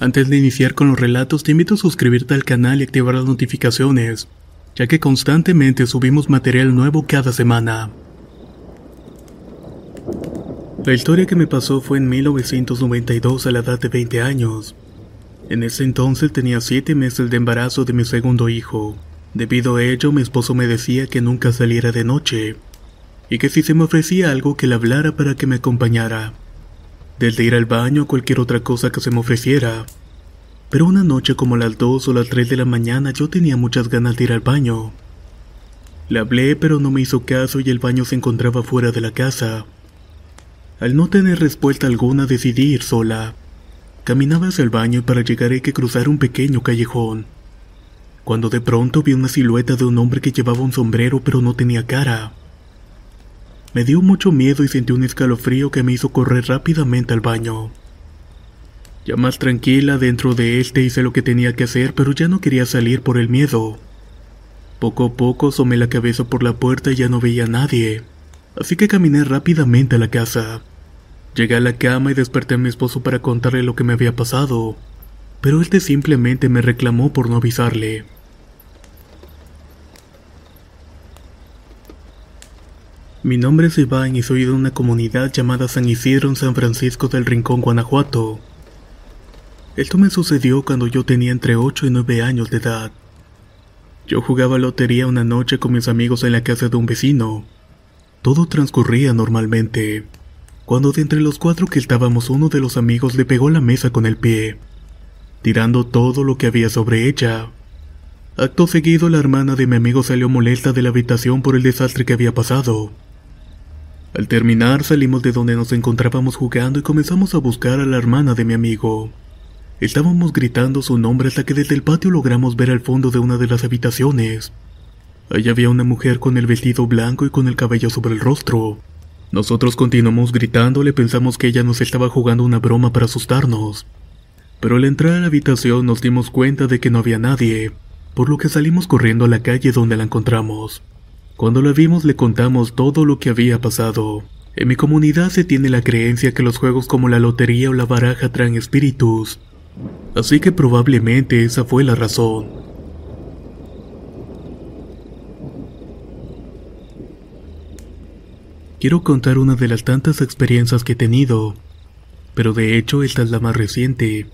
Antes de iniciar con los relatos, te invito a suscribirte al canal y activar las notificaciones, ya que constantemente subimos material nuevo cada semana. La historia que me pasó fue en 1992 a la edad de 20 años. En ese entonces tenía 7 meses de embarazo de mi segundo hijo. Debido a ello, mi esposo me decía que nunca saliera de noche, y que si se me ofrecía algo que le hablara para que me acompañara desde ir al baño a cualquier otra cosa que se me ofreciera. Pero una noche como las 2 o las 3 de la mañana yo tenía muchas ganas de ir al baño. Le hablé pero no me hizo caso y el baño se encontraba fuera de la casa. Al no tener respuesta alguna decidí ir sola. Caminaba hacia el baño y para llegar hay que cruzar un pequeño callejón. Cuando de pronto vi una silueta de un hombre que llevaba un sombrero pero no tenía cara. Me dio mucho miedo y sentí un escalofrío que me hizo correr rápidamente al baño. Ya más tranquila dentro de este hice lo que tenía que hacer, pero ya no quería salir por el miedo. Poco a poco asomé la cabeza por la puerta y ya no veía a nadie, así que caminé rápidamente a la casa. Llegué a la cama y desperté a mi esposo para contarle lo que me había pasado, pero este simplemente me reclamó por no avisarle. Mi nombre es Iván y soy de una comunidad llamada San Isidro en San Francisco del Rincón, Guanajuato. Esto me sucedió cuando yo tenía entre 8 y 9 años de edad. Yo jugaba lotería una noche con mis amigos en la casa de un vecino. Todo transcurría normalmente, cuando de entre los cuatro que estábamos uno de los amigos le pegó la mesa con el pie, tirando todo lo que había sobre ella. Acto seguido la hermana de mi amigo salió molesta de la habitación por el desastre que había pasado. Al terminar salimos de donde nos encontrábamos jugando y comenzamos a buscar a la hermana de mi amigo. Estábamos gritando su nombre hasta que desde el patio logramos ver al fondo de una de las habitaciones. Allí había una mujer con el vestido blanco y con el cabello sobre el rostro. Nosotros continuamos gritándole, pensamos que ella nos estaba jugando una broma para asustarnos. Pero al entrar a la habitación nos dimos cuenta de que no había nadie, por lo que salimos corriendo a la calle donde la encontramos. Cuando la vimos le contamos todo lo que había pasado. En mi comunidad se tiene la creencia que los juegos como la lotería o la baraja traen espíritus, así que probablemente esa fue la razón. Quiero contar una de las tantas experiencias que he tenido, pero de hecho esta es la más reciente.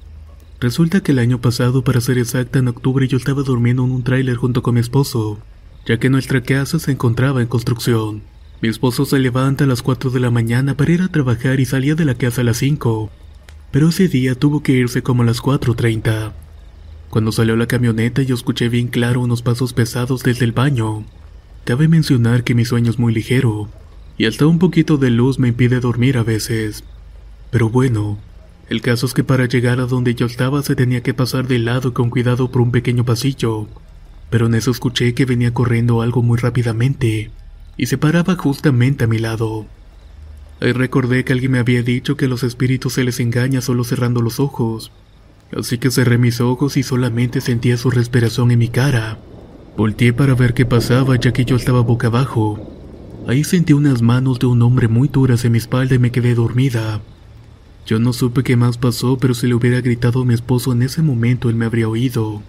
Resulta que el año pasado, para ser exacta, en octubre yo estaba durmiendo en un tráiler junto con mi esposo ya que nuestra casa se encontraba en construcción. Mi esposo se levanta a las 4 de la mañana para ir a trabajar y salía de la casa a las 5, pero ese día tuvo que irse como a las 4.30. Cuando salió la camioneta yo escuché bien claro unos pasos pesados desde el baño. Cabe mencionar que mi sueño es muy ligero, y hasta un poquito de luz me impide dormir a veces. Pero bueno, el caso es que para llegar a donde yo estaba se tenía que pasar de lado con cuidado por un pequeño pasillo, pero en eso escuché que venía corriendo algo muy rápidamente y se paraba justamente a mi lado. Ahí recordé que alguien me había dicho que a los espíritus se les engaña solo cerrando los ojos, así que cerré mis ojos y solamente sentía su respiración en mi cara. Volteé para ver qué pasaba ya que yo estaba boca abajo. Ahí sentí unas manos de un hombre muy duras en mi espalda y me quedé dormida. Yo no supe qué más pasó, pero si le hubiera gritado a mi esposo en ese momento él me habría oído.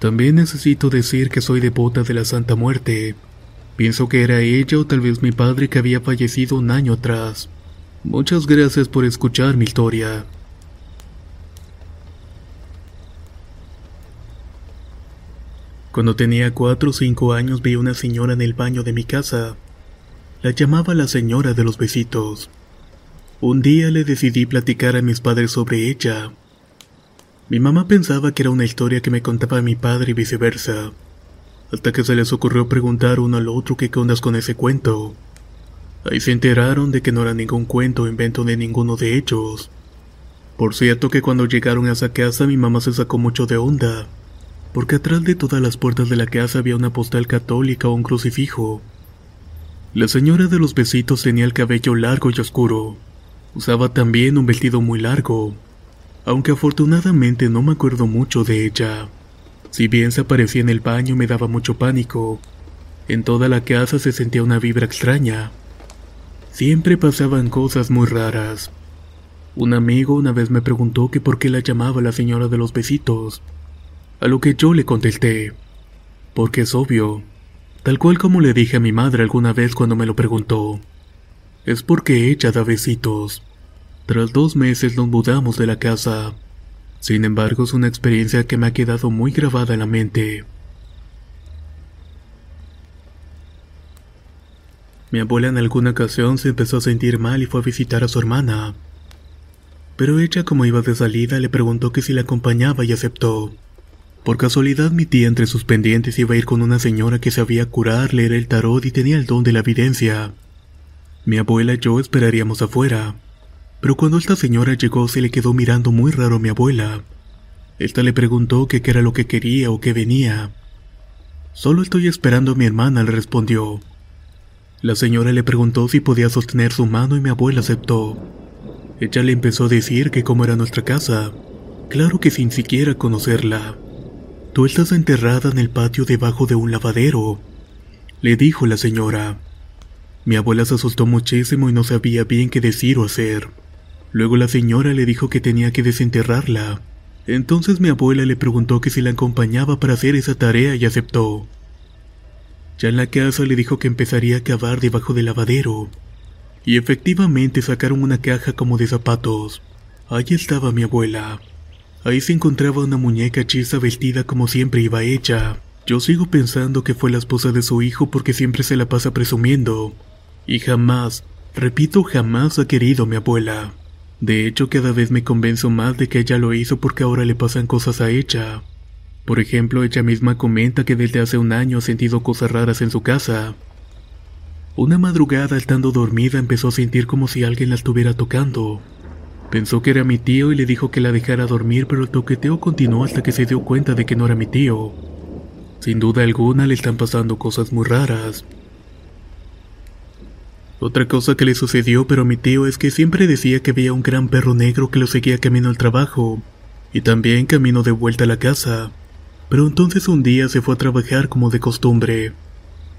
También necesito decir que soy devota de la Santa Muerte. Pienso que era ella o tal vez mi padre que había fallecido un año atrás. Muchas gracias por escuchar mi historia. Cuando tenía cuatro o cinco años vi una señora en el baño de mi casa. La llamaba la señora de los besitos. Un día le decidí platicar a mis padres sobre ella. Mi mamá pensaba que era una historia que me contaba mi padre y viceversa, hasta que se les ocurrió preguntar uno al otro qué ondas con ese cuento. Ahí se enteraron de que no era ningún cuento o invento de ninguno de ellos, Por cierto que cuando llegaron a esa casa mi mamá se sacó mucho de onda, porque atrás de todas las puertas de la casa había una postal católica o un crucifijo. La señora de los besitos tenía el cabello largo y oscuro. Usaba también un vestido muy largo, aunque afortunadamente no me acuerdo mucho de ella. Si bien se aparecía en el baño me daba mucho pánico. En toda la casa se sentía una vibra extraña. Siempre pasaban cosas muy raras. Un amigo una vez me preguntó que por qué la llamaba la señora de los besitos, a lo que yo le contesté, porque es obvio, tal cual como le dije a mi madre alguna vez cuando me lo preguntó, es porque ella da besitos. Tras dos meses nos mudamos de la casa. Sin embargo, es una experiencia que me ha quedado muy grabada en la mente. Mi abuela en alguna ocasión se empezó a sentir mal y fue a visitar a su hermana pero ella como iba de salida le preguntó que si la acompañaba y aceptó. Por casualidad mi tía entre sus pendientes iba a ir con una señora que sabía curar, leer el tarot y tenía el don de la evidencia. Mi abuela y yo esperaríamos afuera, pero cuando esta señora llegó se le quedó mirando muy raro a mi abuela. Esta le preguntó qué era lo que quería o qué venía. Solo estoy esperando a mi hermana, le respondió. La señora le preguntó si podía sostener su mano y mi abuela aceptó. Ella le empezó a decir que cómo era nuestra casa. Claro que sin siquiera conocerla. Tú estás enterrada en el patio debajo de un lavadero, le dijo la señora. Mi abuela se asustó muchísimo y no sabía bien qué decir o hacer. Luego la señora le dijo que tenía que desenterrarla. Entonces mi abuela le preguntó que si la acompañaba para hacer esa tarea y aceptó. Ya en la casa le dijo que empezaría a cavar debajo del lavadero y efectivamente sacaron una caja como de zapatos. Allí estaba mi abuela. Ahí se encontraba una muñeca hechiza vestida como siempre iba hecha. Yo sigo pensando que fue la esposa de su hijo porque siempre se la pasa presumiendo. Y jamás, repito, jamás ha querido mi abuela. De hecho, cada vez me convenzo más de que ella lo hizo porque ahora le pasan cosas a ella. Por ejemplo, ella misma comenta que desde hace un año ha sentido cosas raras en su casa. Una madrugada estando dormida empezó a sentir como si alguien la estuviera tocando. Pensó que era mi tío y le dijo que la dejara dormir, pero el toqueteo continuó hasta que se dio cuenta de que no era mi tío. Sin duda alguna le están pasando cosas muy raras. Otra cosa que le sucedió pero a mi tío es que siempre decía que veía un gran perro negro que lo seguía camino al trabajo y también camino de vuelta a la casa. Pero entonces un día se fue a trabajar como de costumbre.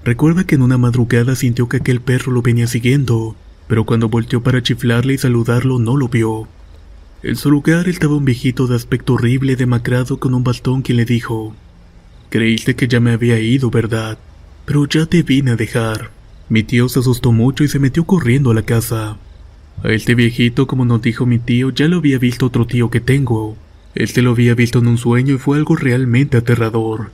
Recuerda que en una madrugada sintió que aquel perro lo venía siguiendo, pero cuando volteó para chiflarle y saludarlo no lo vio. En su lugar estaba un viejito de aspecto horrible demacrado con un bastón quien le dijo, Creíste que ya me había ido, ¿verdad? Pero ya te vine a dejar. Mi tío se asustó mucho y se metió corriendo a la casa. A este viejito, como nos dijo mi tío, ya lo había visto otro tío que tengo. Este lo había visto en un sueño y fue algo realmente aterrador.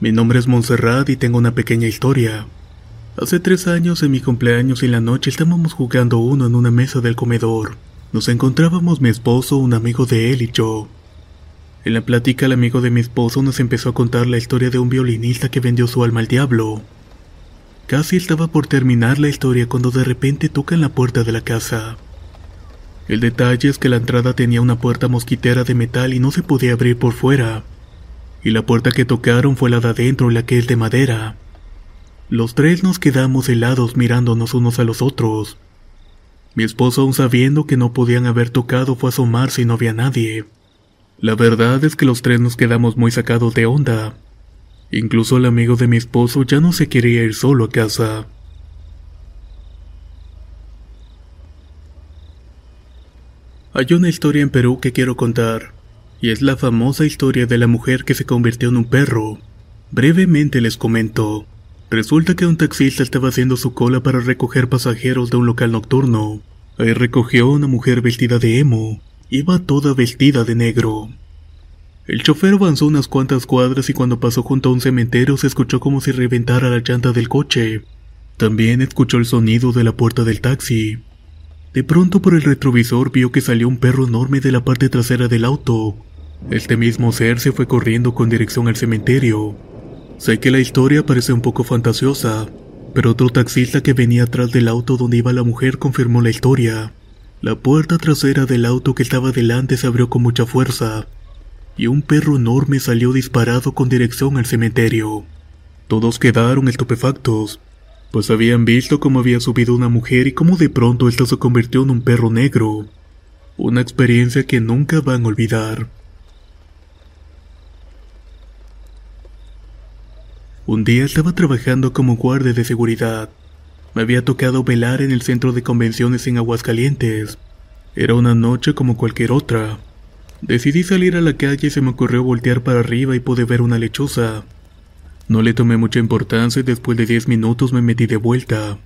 Mi nombre es Montserrat y tengo una pequeña historia. Hace tres años, en mi cumpleaños y la noche, estábamos jugando uno en una mesa del comedor. Nos encontrábamos mi esposo, un amigo de él y yo. En la plática, el amigo de mi esposo nos empezó a contar la historia de un violinista que vendió su alma al diablo. Casi estaba por terminar la historia cuando de repente toca en la puerta de la casa. El detalle es que la entrada tenía una puerta mosquitera de metal y no se podía abrir por fuera y la puerta que tocaron fue la de adentro, la que es de madera. Los tres nos quedamos helados mirándonos unos a los otros. Mi esposo, aún sabiendo que no podían haber tocado, fue a asomarse y no había nadie. La verdad es que los tres nos quedamos muy sacados de onda. Incluso el amigo de mi esposo ya no se quería ir solo a casa. Hay una historia en Perú que quiero contar y es la famosa historia de la mujer que se convirtió en un perro. Brevemente les comento. Resulta que un taxista estaba haciendo su cola para recoger pasajeros de un local nocturno. Ahí recogió a una mujer vestida de emo. Iba toda vestida de negro. El chofer avanzó unas cuantas cuadras y cuando pasó junto a un cementerio se escuchó como si reventara la llanta del coche. También escuchó el sonido de la puerta del taxi. De pronto por el retrovisor vio que salió un perro enorme de la parte trasera del auto. Este mismo ser se fue corriendo con dirección al cementerio. Sé que la historia parece un poco fantasiosa, pero otro taxista que venía atrás del auto donde iba la mujer confirmó la historia. La puerta trasera del auto que estaba delante se abrió con mucha fuerza, y un perro enorme salió disparado con dirección al cementerio. Todos quedaron estupefactos, pues habían visto cómo había subido una mujer y cómo de pronto ésta se convirtió en un perro negro. Una experiencia que nunca van a olvidar. Un día estaba trabajando como guardia de seguridad. Me había tocado velar en el centro de convenciones en Aguascalientes. Era una noche como cualquier otra. Decidí salir a la calle y se me ocurrió voltear para arriba y pude ver una lechuza. No le tomé mucha importancia y después de 10 minutos me metí de vuelta.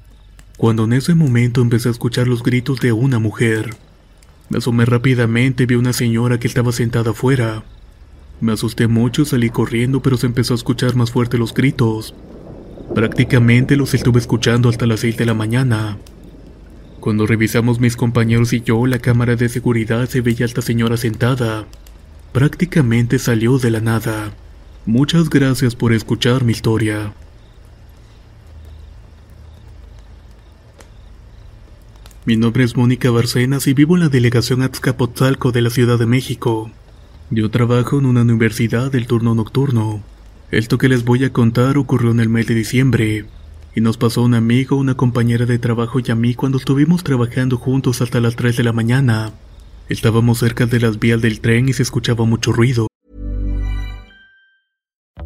Cuando en ese momento empecé a escuchar los gritos de una mujer. Me asomé rápidamente y vi una señora que estaba sentada afuera. Me asusté mucho salí corriendo, pero se empezó a escuchar más fuerte los gritos. Prácticamente los estuve escuchando hasta las 6 de la mañana. Cuando revisamos mis compañeros y yo la cámara de seguridad se veía a esta señora sentada. Prácticamente salió de la nada. Muchas gracias por escuchar mi historia. Mi nombre es Mónica Barcenas y vivo en la delegación Azcapotzalco de la Ciudad de México. Yo trabajo en una universidad del turno nocturno. Esto que les voy a contar ocurrió en el mes de diciembre, y nos pasó un amigo, una compañera de trabajo y a mí cuando estuvimos trabajando juntos hasta las 3 de la mañana. Estábamos cerca de las vías del tren y se escuchaba mucho ruido.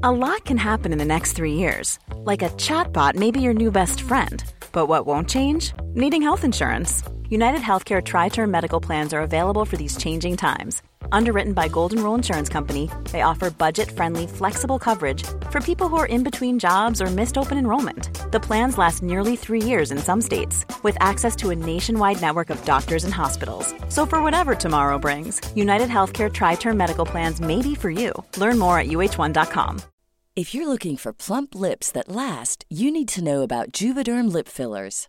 A lot can happen in the next three years. Like a chatbot may be your new best friend. But what won't change? Needing health insurance. United Healthcare Tri Term Medical Plans are available for these changing times. Underwritten by Golden Rule Insurance Company, they offer budget-friendly, flexible coverage for people who are in between jobs or missed open enrollment. The plans last nearly three years in some states, with access to a nationwide network of doctors and hospitals. So for whatever tomorrow brings, United Healthcare Tri-Term Medical Plans may be for you. Learn more at uh1.com. If you're looking for plump lips that last, you need to know about Juvederm lip fillers.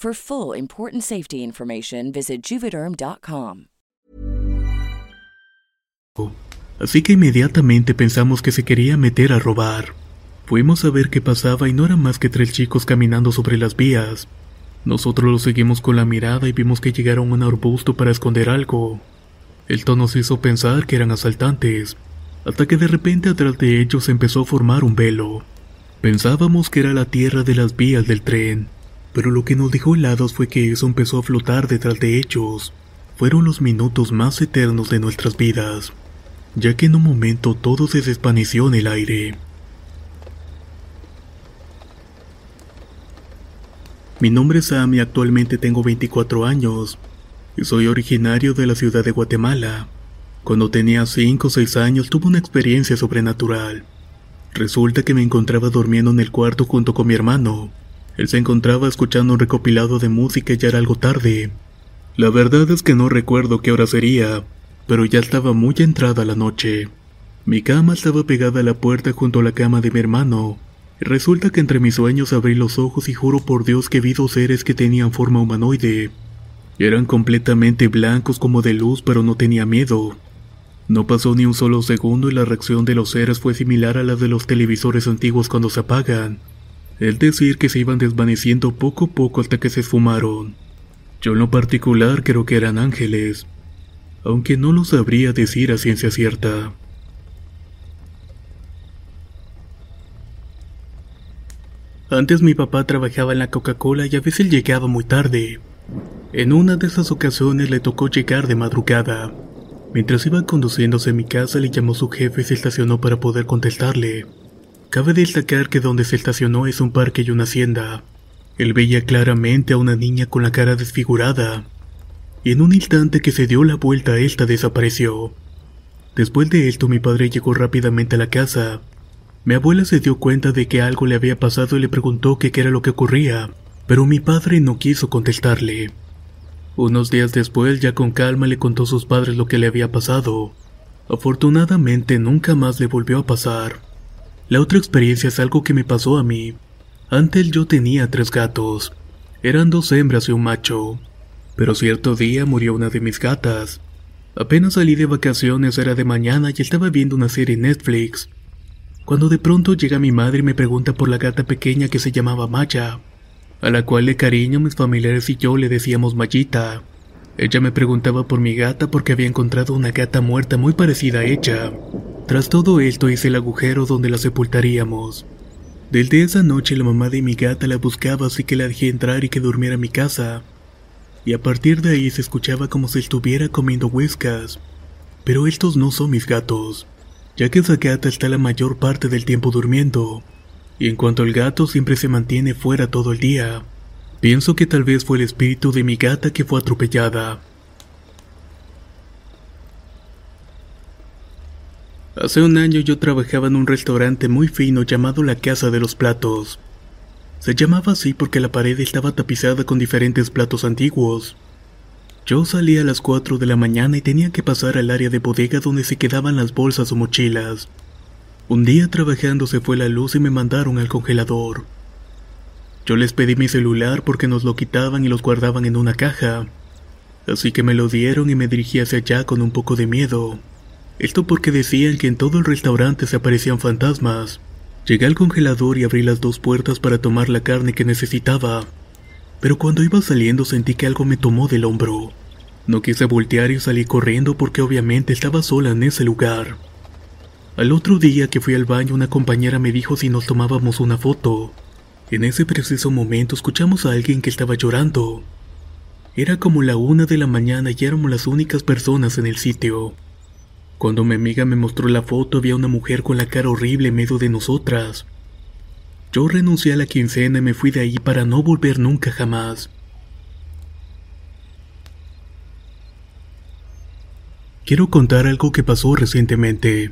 For full important safety information, visit juvederm.com. Así que inmediatamente pensamos que se quería meter a robar. Fuimos a ver qué pasaba y no eran más que tres chicos caminando sobre las vías. Nosotros los seguimos con la mirada y vimos que llegaron a un arbusto para esconder algo. Esto nos hizo pensar que eran asaltantes, hasta que de repente atrás de ellos empezó a formar un velo. Pensábamos que era la tierra de las vías del tren, pero lo que nos dejó helados fue que eso empezó a flotar detrás de ellos. Fueron los minutos más eternos de nuestras vidas, ya que en un momento todo se desvaneció en el aire. Mi nombre es Sam y actualmente tengo 24 años, y soy originario de la ciudad de Guatemala. Cuando tenía 5 o 6 años tuve una experiencia sobrenatural. Resulta que me encontraba durmiendo en el cuarto junto con mi hermano. Él se encontraba escuchando un recopilado de música y ya era algo tarde. La verdad es que no recuerdo qué hora sería, pero ya estaba muy entrada la noche. Mi cama estaba pegada a la puerta junto a la cama de mi hermano. Resulta que entre mis sueños abrí los ojos y juro por Dios que vi dos seres que tenían forma humanoide. Eran completamente blancos como de luz, pero no tenía miedo. No pasó ni un solo segundo y la reacción de los seres fue similar a la de los televisores antiguos cuando se apagan. Es decir, que se iban desvaneciendo poco a poco hasta que se esfumaron. Yo en lo particular creo que eran ángeles, aunque no lo sabría decir a ciencia cierta. Antes mi papá trabajaba en la Coca-Cola y a veces llegaba muy tarde. En una de esas ocasiones le tocó llegar de madrugada. Mientras iba conduciéndose a mi casa le llamó su jefe y se estacionó para poder contestarle. Cabe destacar que donde se estacionó es un parque y una hacienda. Él veía claramente a una niña con la cara desfigurada, y en un instante que se dio la vuelta esta desapareció. Después de esto mi padre llegó rápidamente a la casa. Mi abuela se dio cuenta de que algo le había pasado y le preguntó qué era lo que ocurría, pero mi padre no quiso contestarle. Unos días después, ya con calma, le contó a sus padres lo que le había pasado. Afortunadamente nunca más le volvió a pasar. La otra experiencia es algo que me pasó a mí. Antes yo tenía tres gatos. Eran dos hembras y un macho. Pero cierto día murió una de mis gatas. Apenas salí de vacaciones, era de mañana y estaba viendo una serie en Netflix. Cuando de pronto llega mi madre y me pregunta por la gata pequeña que se llamaba Maya, a la cual de cariño mis familiares y yo le decíamos Mayita. Ella me preguntaba por mi gata porque había encontrado una gata muerta muy parecida a ella. Tras todo esto hice el agujero donde la sepultaríamos. Desde esa noche la mamá de mi gata la buscaba así que la dejé entrar y que durmiera en mi casa. Y a partir de ahí se escuchaba como si estuviera comiendo huescas. Pero estos no son mis gatos, ya que esa gata está la mayor parte del tiempo durmiendo. Y en cuanto al gato siempre se mantiene fuera todo el día. Pienso que tal vez fue el espíritu de mi gata que fue atropellada. Hace un año yo trabajaba en un restaurante muy fino llamado La Casa de los Platos. Se llamaba así porque la pared estaba tapizada con diferentes platos antiguos. Yo salía a las 4 de la mañana y tenía que pasar al área de bodega donde se quedaban las bolsas o mochilas. Un día trabajando se fue la luz y me mandaron al congelador. Yo les pedí mi celular porque nos lo quitaban y los guardaban en una caja. Así que me lo dieron y me dirigí hacia allá con un poco de miedo. Esto porque decían que en todo el restaurante se aparecían fantasmas. Llegué al congelador y abrí las dos puertas para tomar la carne que necesitaba. Pero cuando iba saliendo sentí que algo me tomó del hombro. No quise voltear y salí corriendo porque obviamente estaba sola en ese lugar. Al otro día que fui al baño una compañera me dijo si nos tomábamos una foto. En ese preciso momento escuchamos a alguien que estaba llorando. Era como la una de la mañana y éramos las únicas personas en el sitio. Cuando mi amiga me mostró la foto había una mujer con la cara horrible en medio de nosotras. Yo renuncié a la quincena y me fui de ahí para no volver nunca jamás. Quiero contar algo que pasó recientemente.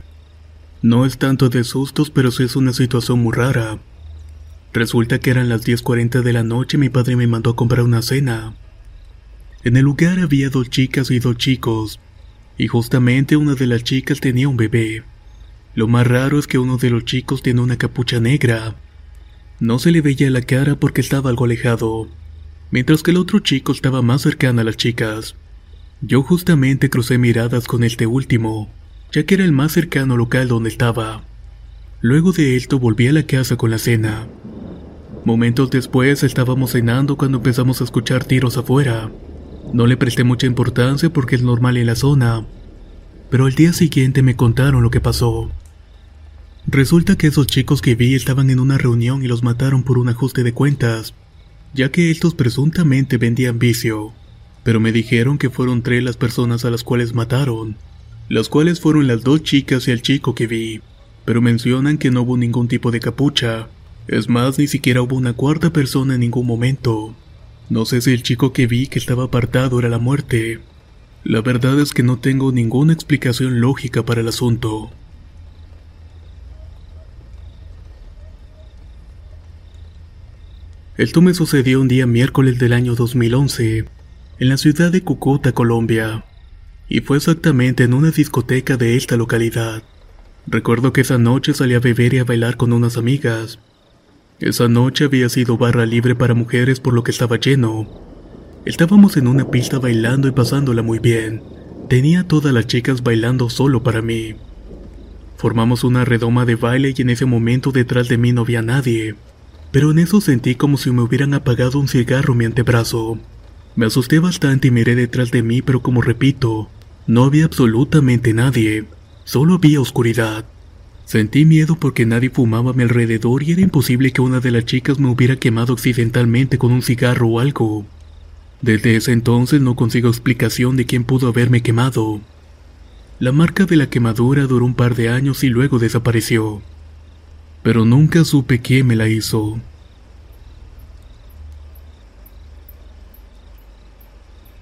No es tanto de sustos, pero sí es una situación muy rara. Resulta que eran las 10.40 de la noche y mi padre me mandó a comprar una cena. En el lugar había dos chicas y dos chicos, y justamente una de las chicas tenía un bebé. Lo más raro es que uno de los chicos tiene una capucha negra. No se le veía la cara porque estaba algo alejado, mientras que el otro chico estaba más cercano a las chicas. Yo justamente crucé miradas con este último, ya que era el más cercano local donde estaba. Luego de esto volví a la casa con la cena. Momentos después estábamos cenando cuando empezamos a escuchar tiros afuera. No le presté mucha importancia porque es normal en la zona, pero al día siguiente me contaron lo que pasó. Resulta que esos chicos que vi estaban en una reunión y los mataron por un ajuste de cuentas, ya que estos presuntamente vendían vicio, pero me dijeron que fueron tres las personas a las cuales mataron, las cuales fueron las dos chicas y el chico que vi, pero mencionan que no hubo ningún tipo de capucha, es más, ni siquiera hubo una cuarta persona en ningún momento. No sé si el chico que vi que estaba apartado era la muerte. La verdad es que no tengo ninguna explicación lógica para el asunto. Esto me sucedió un día miércoles del año 2011, en la ciudad de Cúcuta, Colombia, y fue exactamente en una discoteca de esta localidad. Recuerdo que esa noche salí a beber y a bailar con unas amigas, esa noche había sido barra libre para mujeres por lo que estaba lleno. Estábamos en una pista bailando y pasándola muy bien. Tenía todas las chicas bailando solo para mí. Formamos una redoma de baile y en ese momento detrás de mí no había nadie. Pero en eso sentí como si me hubieran apagado un cigarro en mi antebrazo. Me asusté bastante y miré detrás de mí, pero como repito, no había absolutamente nadie, solo había oscuridad. Sentí miedo porque nadie fumaba a mi alrededor y era imposible que una de las chicas me hubiera quemado accidentalmente con un cigarro o algo. Desde ese entonces no consigo explicación de quién pudo haberme quemado. La marca de la quemadura duró un par de años y luego desapareció. Pero nunca supe quién me la hizo.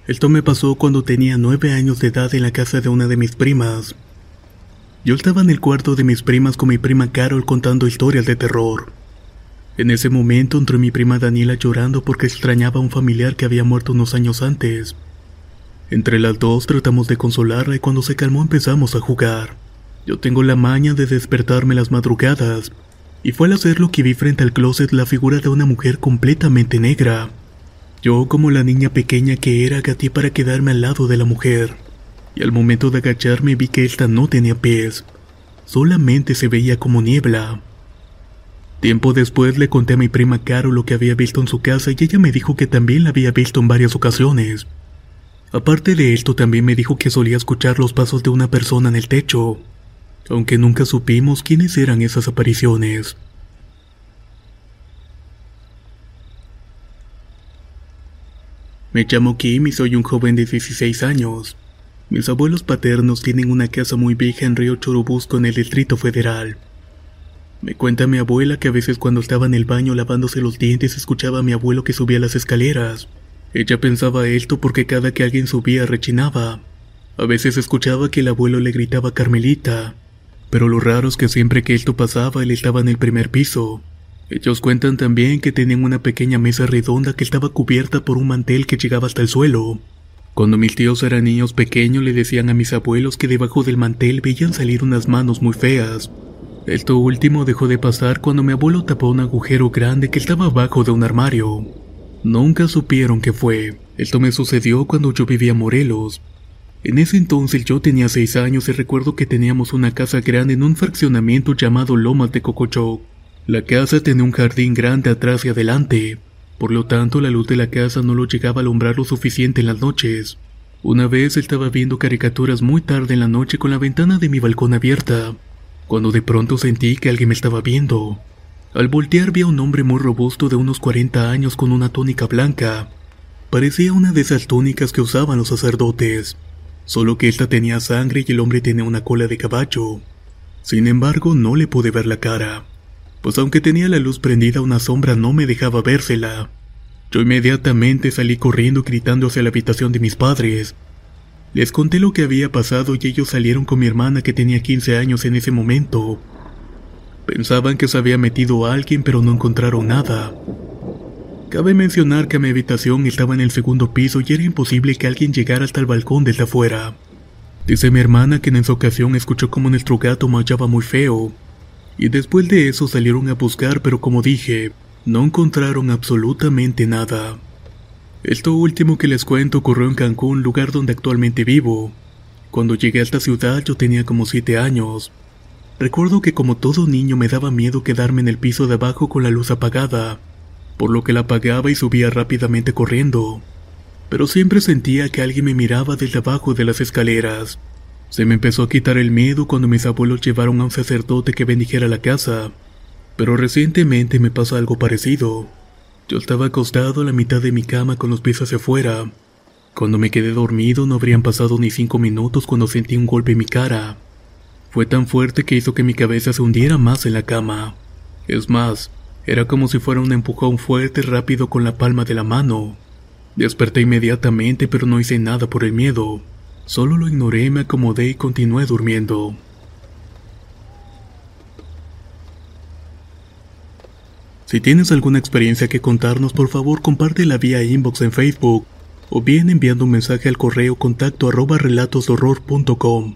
Esto me pasó cuando tenía nueve años de edad en la casa de una de mis primas. Yo estaba en el cuarto de mis primas con mi prima Carol contando historias de terror. En ese momento entró mi prima Daniela llorando porque extrañaba a un familiar que había muerto unos años antes. Entre las dos tratamos de consolarla y cuando se calmó empezamos a jugar. Yo tengo la maña de despertarme las madrugadas, y fue al hacerlo que vi frente al closet la figura de una mujer completamente negra. Yo, como la niña pequeña que era, agaté para quedarme al lado de la mujer y al momento de agacharme vi que esta no tenía pies, solamente se veía como niebla. Tiempo después le conté a mi prima Caro lo que había visto en su casa y ella me dijo que también la había visto en varias ocasiones. Aparte de esto también me dijo que solía escuchar los pasos de una persona en el techo, aunque nunca supimos quiénes eran esas apariciones. Me llamo Kim y soy un joven de 16 años. Mis abuelos paternos tienen una casa muy vieja en Río Churubusco en el Distrito Federal. Me cuenta mi abuela que a veces cuando estaba en el baño lavándose los dientes escuchaba a mi abuelo que subía las escaleras. Ella pensaba esto porque cada que alguien subía rechinaba. A veces escuchaba que el abuelo le gritaba Carmelita, pero lo raro es que siempre que esto pasaba él estaba en el primer piso. Ellos cuentan también que tenían una pequeña mesa redonda que estaba cubierta por un mantel que llegaba hasta el suelo. Cuando mis tíos eran niños pequeños le decían a mis abuelos que debajo del mantel veían salir unas manos muy feas. Esto último dejó de pasar cuando mi abuelo tapó un agujero grande que estaba abajo de un armario. Nunca supieron qué fue. Esto me sucedió cuando yo vivía en Morelos. En ese entonces yo tenía seis años y recuerdo que teníamos una casa grande en un fraccionamiento llamado Lomas de Cococho. La casa tenía un jardín grande atrás y adelante. Por lo tanto, la luz de la casa no lo llegaba a alumbrar lo suficiente en las noches. Una vez estaba viendo caricaturas muy tarde en la noche con la ventana de mi balcón abierta, cuando de pronto sentí que alguien me estaba viendo. Al voltear vi a un hombre muy robusto de unos 40 años con una túnica blanca. Parecía una de esas túnicas que usaban los sacerdotes, solo que esta tenía sangre y el hombre tenía una cola de caballo. Sin embargo, no le pude ver la cara pues aunque tenía la luz prendida una sombra no me dejaba vérsela. Yo inmediatamente salí corriendo gritando hacia la habitación de mis padres. Les conté lo que había pasado y ellos salieron con mi hermana que tenía 15 años en ese momento. Pensaban que se había metido a alguien pero no encontraron nada. Cabe mencionar que mi habitación estaba en el segundo piso y era imposible que alguien llegara hasta el balcón desde afuera. Dice mi hermana que en esa ocasión escuchó como nuestro gato maullaba muy feo y después de eso salieron a buscar, pero como dije, no encontraron absolutamente nada. Esto último que les cuento ocurrió en Cancún, lugar donde actualmente vivo. Cuando llegué a esta ciudad yo tenía como 7 años. Recuerdo que como todo niño me daba miedo quedarme en el piso de abajo con la luz apagada, por lo que la apagaba y subía rápidamente corriendo. Pero siempre sentía que alguien me miraba desde abajo de las escaleras. Se me empezó a quitar el miedo cuando mis abuelos llevaron a un sacerdote que bendijera la casa, pero recientemente me pasó algo parecido. Yo estaba acostado a la mitad de mi cama con los pies hacia afuera. Cuando me quedé dormido no habrían pasado ni cinco minutos cuando sentí un golpe en mi cara. Fue tan fuerte que hizo que mi cabeza se hundiera más en la cama. Es más, era como si fuera un empujón fuerte rápido con la palma de la mano. Desperté inmediatamente pero no hice nada por el miedo. Solo lo ignoré, me acomodé y continué durmiendo. Si tienes alguna experiencia que contarnos, por favor compártela vía inbox en Facebook o bien enviando un mensaje al correo contacto arroba relatosdorror.com.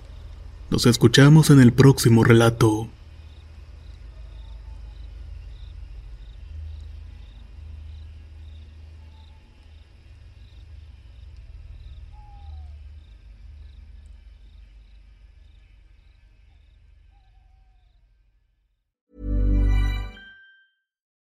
Nos escuchamos en el próximo relato.